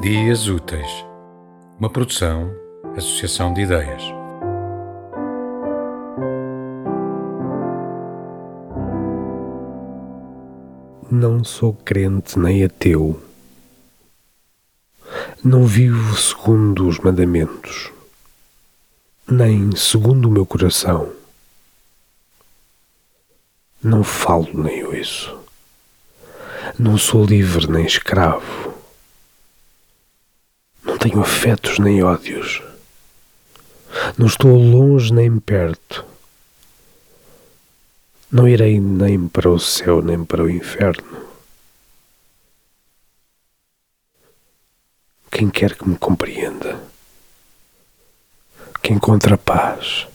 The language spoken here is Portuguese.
Dias Úteis, uma produção, associação de ideias. Não sou crente nem ateu. Não vivo segundo os mandamentos, nem segundo o meu coração. Não falo nem ouço. Não sou livre nem escravo. Tenho afetos nem ódios. Não estou longe nem perto. Não irei nem para o céu nem para o inferno. Quem quer que me compreenda, que encontre a paz